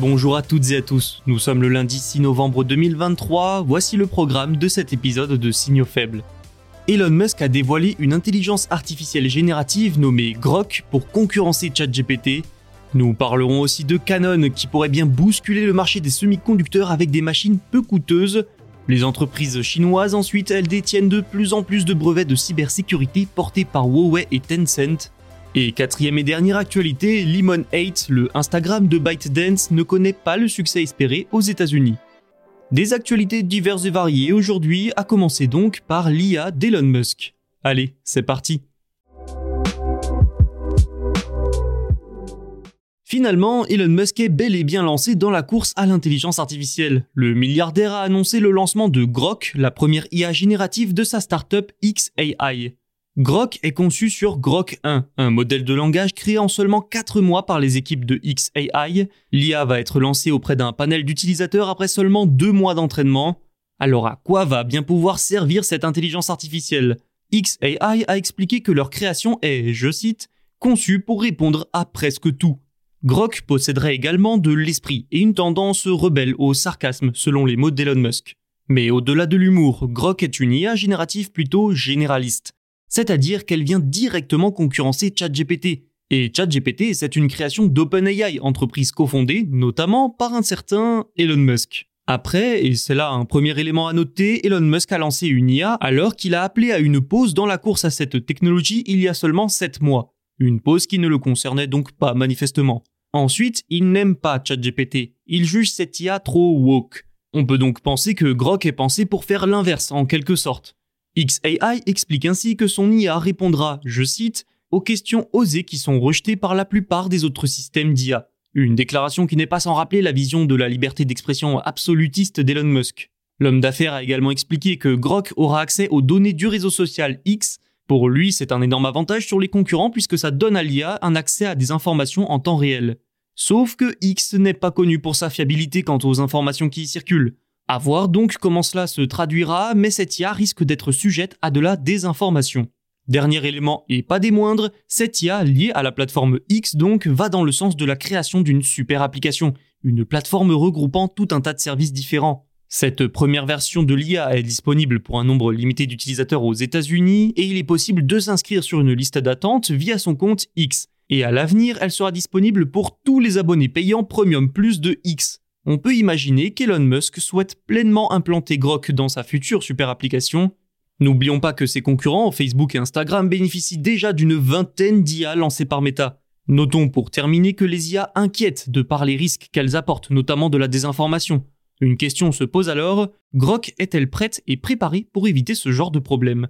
Bonjour à toutes et à tous, nous sommes le lundi 6 novembre 2023, voici le programme de cet épisode de Signaux faibles. Elon Musk a dévoilé une intelligence artificielle générative nommée Grok pour concurrencer ChatGPT. Nous parlerons aussi de Canon qui pourrait bien bousculer le marché des semi-conducteurs avec des machines peu coûteuses. Les entreprises chinoises ensuite, elles détiennent de plus en plus de brevets de cybersécurité portés par Huawei et Tencent. Et quatrième et dernière actualité, Lemon 8, le Instagram de ByteDance, ne connaît pas le succès espéré aux États-Unis. Des actualités diverses et variées aujourd'hui, à commencer donc par l'IA d'Elon Musk. Allez, c'est parti. Finalement, Elon Musk est bel et bien lancé dans la course à l'intelligence artificielle. Le milliardaire a annoncé le lancement de Grok, la première IA générative de sa startup XAI. Grok est conçu sur Grok 1, un modèle de langage créé en seulement 4 mois par les équipes de XAI. L'IA va être lancée auprès d'un panel d'utilisateurs après seulement 2 mois d'entraînement. Alors à quoi va bien pouvoir servir cette intelligence artificielle? XAI a expliqué que leur création est, je cite, conçue pour répondre à presque tout. Grok posséderait également de l'esprit et une tendance rebelle au sarcasme selon les mots d'Elon Musk. Mais au-delà de l'humour, Grok est une IA générative plutôt généraliste c'est-à-dire qu'elle vient directement concurrencer ChatGPT. Et ChatGPT, c'est une création d'OpenAI, entreprise cofondée notamment par un certain Elon Musk. Après, et c'est là un premier élément à noter, Elon Musk a lancé une IA alors qu'il a appelé à une pause dans la course à cette technologie il y a seulement 7 mois. Une pause qui ne le concernait donc pas manifestement. Ensuite, il n'aime pas ChatGPT. Il juge cette IA trop woke. On peut donc penser que Grok est pensé pour faire l'inverse en quelque sorte. XAI explique ainsi que son IA répondra, je cite, aux questions osées qui sont rejetées par la plupart des autres systèmes d'IA. Une déclaration qui n'est pas sans rappeler la vision de la liberté d'expression absolutiste d'Elon Musk. L'homme d'affaires a également expliqué que Grok aura accès aux données du réseau social X. Pour lui, c'est un énorme avantage sur les concurrents puisque ça donne à l'IA un accès à des informations en temps réel. Sauf que X n'est pas connu pour sa fiabilité quant aux informations qui y circulent. À voir donc comment cela se traduira, mais cette IA risque d'être sujette à de la désinformation. Dernier élément, et pas des moindres, cette IA liée à la plateforme X donc va dans le sens de la création d'une super application, une plateforme regroupant tout un tas de services différents. Cette première version de l'IA est disponible pour un nombre limité d'utilisateurs aux États-Unis et il est possible de s'inscrire sur une liste d'attente via son compte X. Et à l'avenir, elle sera disponible pour tous les abonnés payants Premium Plus de X on peut imaginer qu'Elon Musk souhaite pleinement implanter Grok dans sa future super application. N'oublions pas que ses concurrents, Facebook et Instagram, bénéficient déjà d'une vingtaine d'IA lancées par Meta. Notons pour terminer que les IA inquiètent de par les risques qu'elles apportent, notamment de la désinformation. Une question se pose alors, Grok est-elle prête et préparée pour éviter ce genre de problème?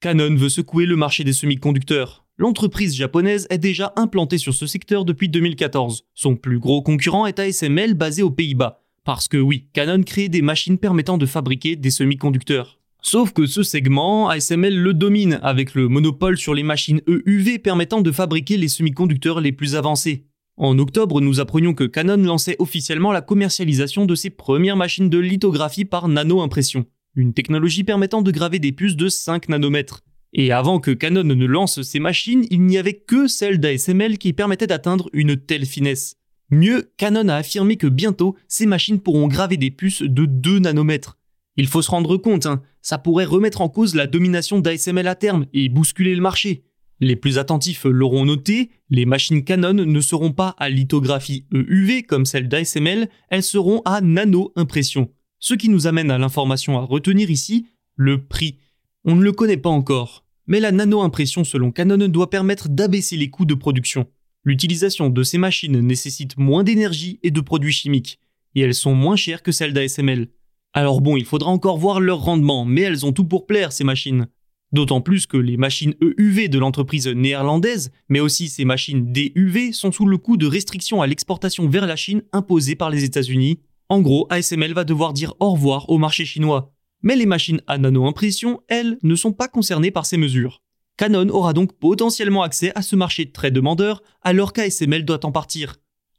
Canon veut secouer le marché des semi-conducteurs. L'entreprise japonaise est déjà implantée sur ce secteur depuis 2014. Son plus gros concurrent est ASML basé aux Pays-Bas. Parce que oui, Canon crée des machines permettant de fabriquer des semi-conducteurs. Sauf que ce segment, ASML le domine avec le monopole sur les machines EUV permettant de fabriquer les semi-conducteurs les plus avancés. En octobre, nous apprenions que Canon lançait officiellement la commercialisation de ses premières machines de lithographie par nano-impression, une technologie permettant de graver des puces de 5 nanomètres. Et avant que Canon ne lance ses machines, il n'y avait que celles d'ASML qui permettaient d'atteindre une telle finesse. Mieux, Canon a affirmé que bientôt, ces machines pourront graver des puces de 2 nanomètres. Il faut se rendre compte, hein, ça pourrait remettre en cause la domination d'ASML à terme et bousculer le marché. Les plus attentifs l'auront noté, les machines Canon ne seront pas à lithographie EUV comme celle d'ASML, elles seront à nano-impression. Ce qui nous amène à l'information à retenir ici, le prix. On ne le connaît pas encore, mais la nano-impression selon Canon doit permettre d'abaisser les coûts de production. L'utilisation de ces machines nécessite moins d'énergie et de produits chimiques, et elles sont moins chères que celles d'ASML. Alors bon, il faudra encore voir leur rendement, mais elles ont tout pour plaire ces machines. D'autant plus que les machines EUV de l'entreprise néerlandaise, mais aussi ces machines DUV, sont sous le coup de restrictions à l'exportation vers la Chine imposées par les États-Unis. En gros, ASML va devoir dire au revoir au marché chinois. Mais les machines à nano-impression, elles, ne sont pas concernées par ces mesures. Canon aura donc potentiellement accès à ce marché très demandeur alors qu'ASML doit en partir.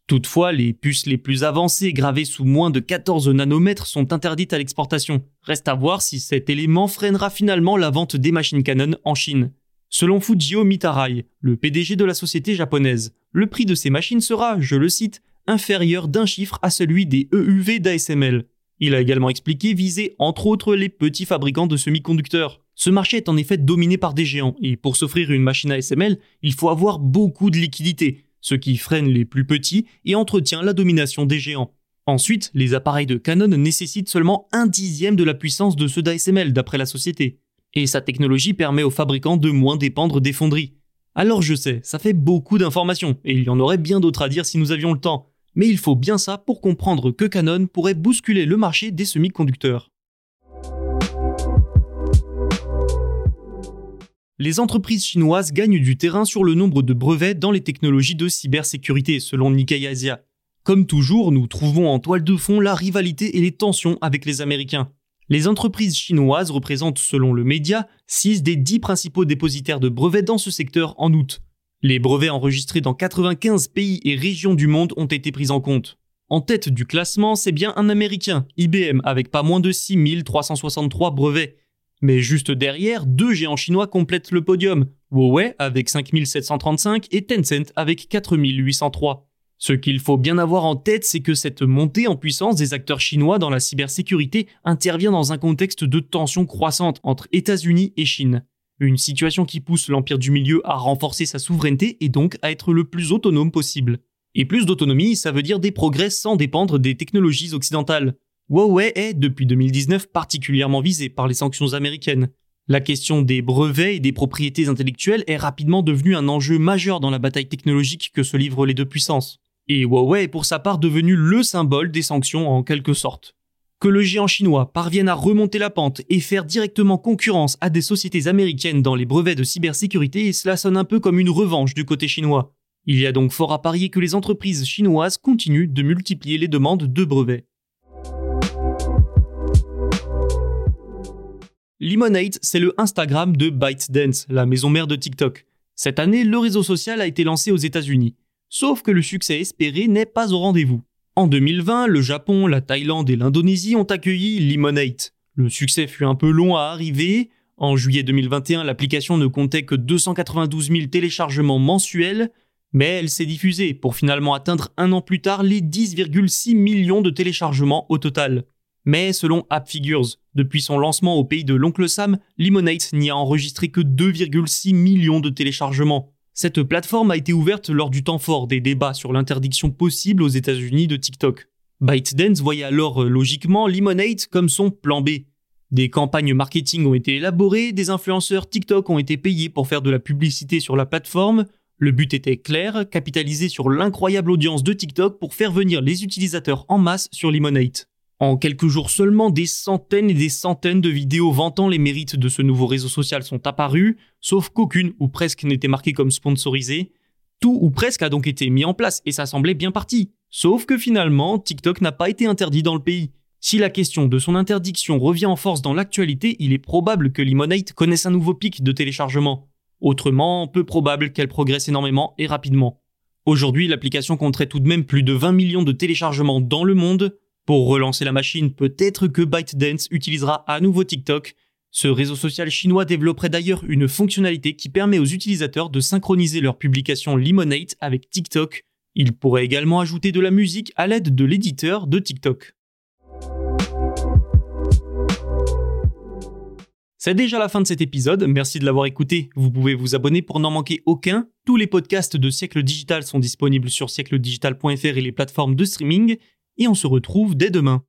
Toutefois, les puces les plus avancées gravées sous moins de 14 nanomètres sont interdites à l'exportation. Reste à voir si cet élément freinera finalement la vente des machines Canon en Chine. Selon Fujio Mitarai, le PDG de la société japonaise, le prix de ces machines sera, je le cite, inférieur d'un chiffre à celui des EUV d'ASML. Il a également expliqué viser entre autres les petits fabricants de semi-conducteurs. Ce marché est en effet dominé par des géants, et pour s'offrir une machine ASML, il faut avoir beaucoup de liquidités, ce qui freine les plus petits et entretient la domination des géants. Ensuite, les appareils de Canon nécessitent seulement un dixième de la puissance de ceux d'ASML d'après la société. Et sa technologie permet aux fabricants de moins dépendre des fonderies. Alors je sais, ça fait beaucoup d'informations, et il y en aurait bien d'autres à dire si nous avions le temps, mais il faut bien ça pour comprendre que Canon pourrait bousculer le marché des semi-conducteurs. Les entreprises chinoises gagnent du terrain sur le nombre de brevets dans les technologies de cybersécurité, selon Nikkei Asia. Comme toujours, nous trouvons en toile de fond la rivalité et les tensions avec les Américains. Les entreprises chinoises représentent, selon le média, 6 des 10 principaux dépositaires de brevets dans ce secteur en août. Les brevets enregistrés dans 95 pays et régions du monde ont été pris en compte. En tête du classement, c'est bien un Américain, IBM, avec pas moins de 6363 brevets, mais juste derrière, deux géants chinois complètent le podium, Huawei avec 5735 et Tencent avec 4803. Ce qu'il faut bien avoir en tête, c'est que cette montée en puissance des acteurs chinois dans la cybersécurité intervient dans un contexte de tension croissante entre États-Unis et Chine. Une situation qui pousse l'Empire du Milieu à renforcer sa souveraineté et donc à être le plus autonome possible. Et plus d'autonomie, ça veut dire des progrès sans dépendre des technologies occidentales. Huawei est, depuis 2019, particulièrement visé par les sanctions américaines. La question des brevets et des propriétés intellectuelles est rapidement devenue un enjeu majeur dans la bataille technologique que se livrent les deux puissances. Et Huawei est pour sa part devenu le symbole des sanctions en quelque sorte. Que le géant chinois parvienne à remonter la pente et faire directement concurrence à des sociétés américaines dans les brevets de cybersécurité, cela sonne un peu comme une revanche du côté chinois. Il y a donc fort à parier que les entreprises chinoises continuent de multiplier les demandes de brevets. Lemonade, c'est le Instagram de ByteDance, la maison mère de TikTok. Cette année, le réseau social a été lancé aux États-Unis. Sauf que le succès espéré n'est pas au rendez-vous. En 2020, le Japon, la Thaïlande et l'Indonésie ont accueilli Lemonade. Le succès fut un peu long à arriver. En juillet 2021, l'application ne comptait que 292 000 téléchargements mensuels, mais elle s'est diffusée pour finalement atteindre un an plus tard les 10,6 millions de téléchargements au total. Mais selon AppFigures, depuis son lancement au pays de l'oncle Sam, Lemonade n'y a enregistré que 2,6 millions de téléchargements. Cette plateforme a été ouverte lors du temps fort des débats sur l'interdiction possible aux États-Unis de TikTok. ByteDance voyait alors euh, logiquement Lemonade comme son plan B. Des campagnes marketing ont été élaborées, des influenceurs TikTok ont été payés pour faire de la publicité sur la plateforme. Le but était clair, capitaliser sur l'incroyable audience de TikTok pour faire venir les utilisateurs en masse sur Lemonade. En quelques jours seulement, des centaines et des centaines de vidéos vantant les mérites de ce nouveau réseau social sont apparues, sauf qu'aucune ou presque n'était marquée comme sponsorisée. Tout ou presque a donc été mis en place et ça semblait bien parti. Sauf que finalement, TikTok n'a pas été interdit dans le pays. Si la question de son interdiction revient en force dans l'actualité, il est probable que Lemonade connaisse un nouveau pic de téléchargement. Autrement, peu probable qu'elle progresse énormément et rapidement. Aujourd'hui, l'application compterait tout de même plus de 20 millions de téléchargements dans le monde, pour relancer la machine, peut-être que ByteDance utilisera à nouveau TikTok. Ce réseau social chinois développerait d'ailleurs une fonctionnalité qui permet aux utilisateurs de synchroniser leurs publications Lemonade avec TikTok. Il pourrait également ajouter de la musique à l'aide de l'éditeur de TikTok. C'est déjà la fin de cet épisode, merci de l'avoir écouté. Vous pouvez vous abonner pour n'en manquer aucun. Tous les podcasts de Siècle Digital sont disponibles sur siècledigital.fr et les plateformes de streaming, et on se retrouve dès demain.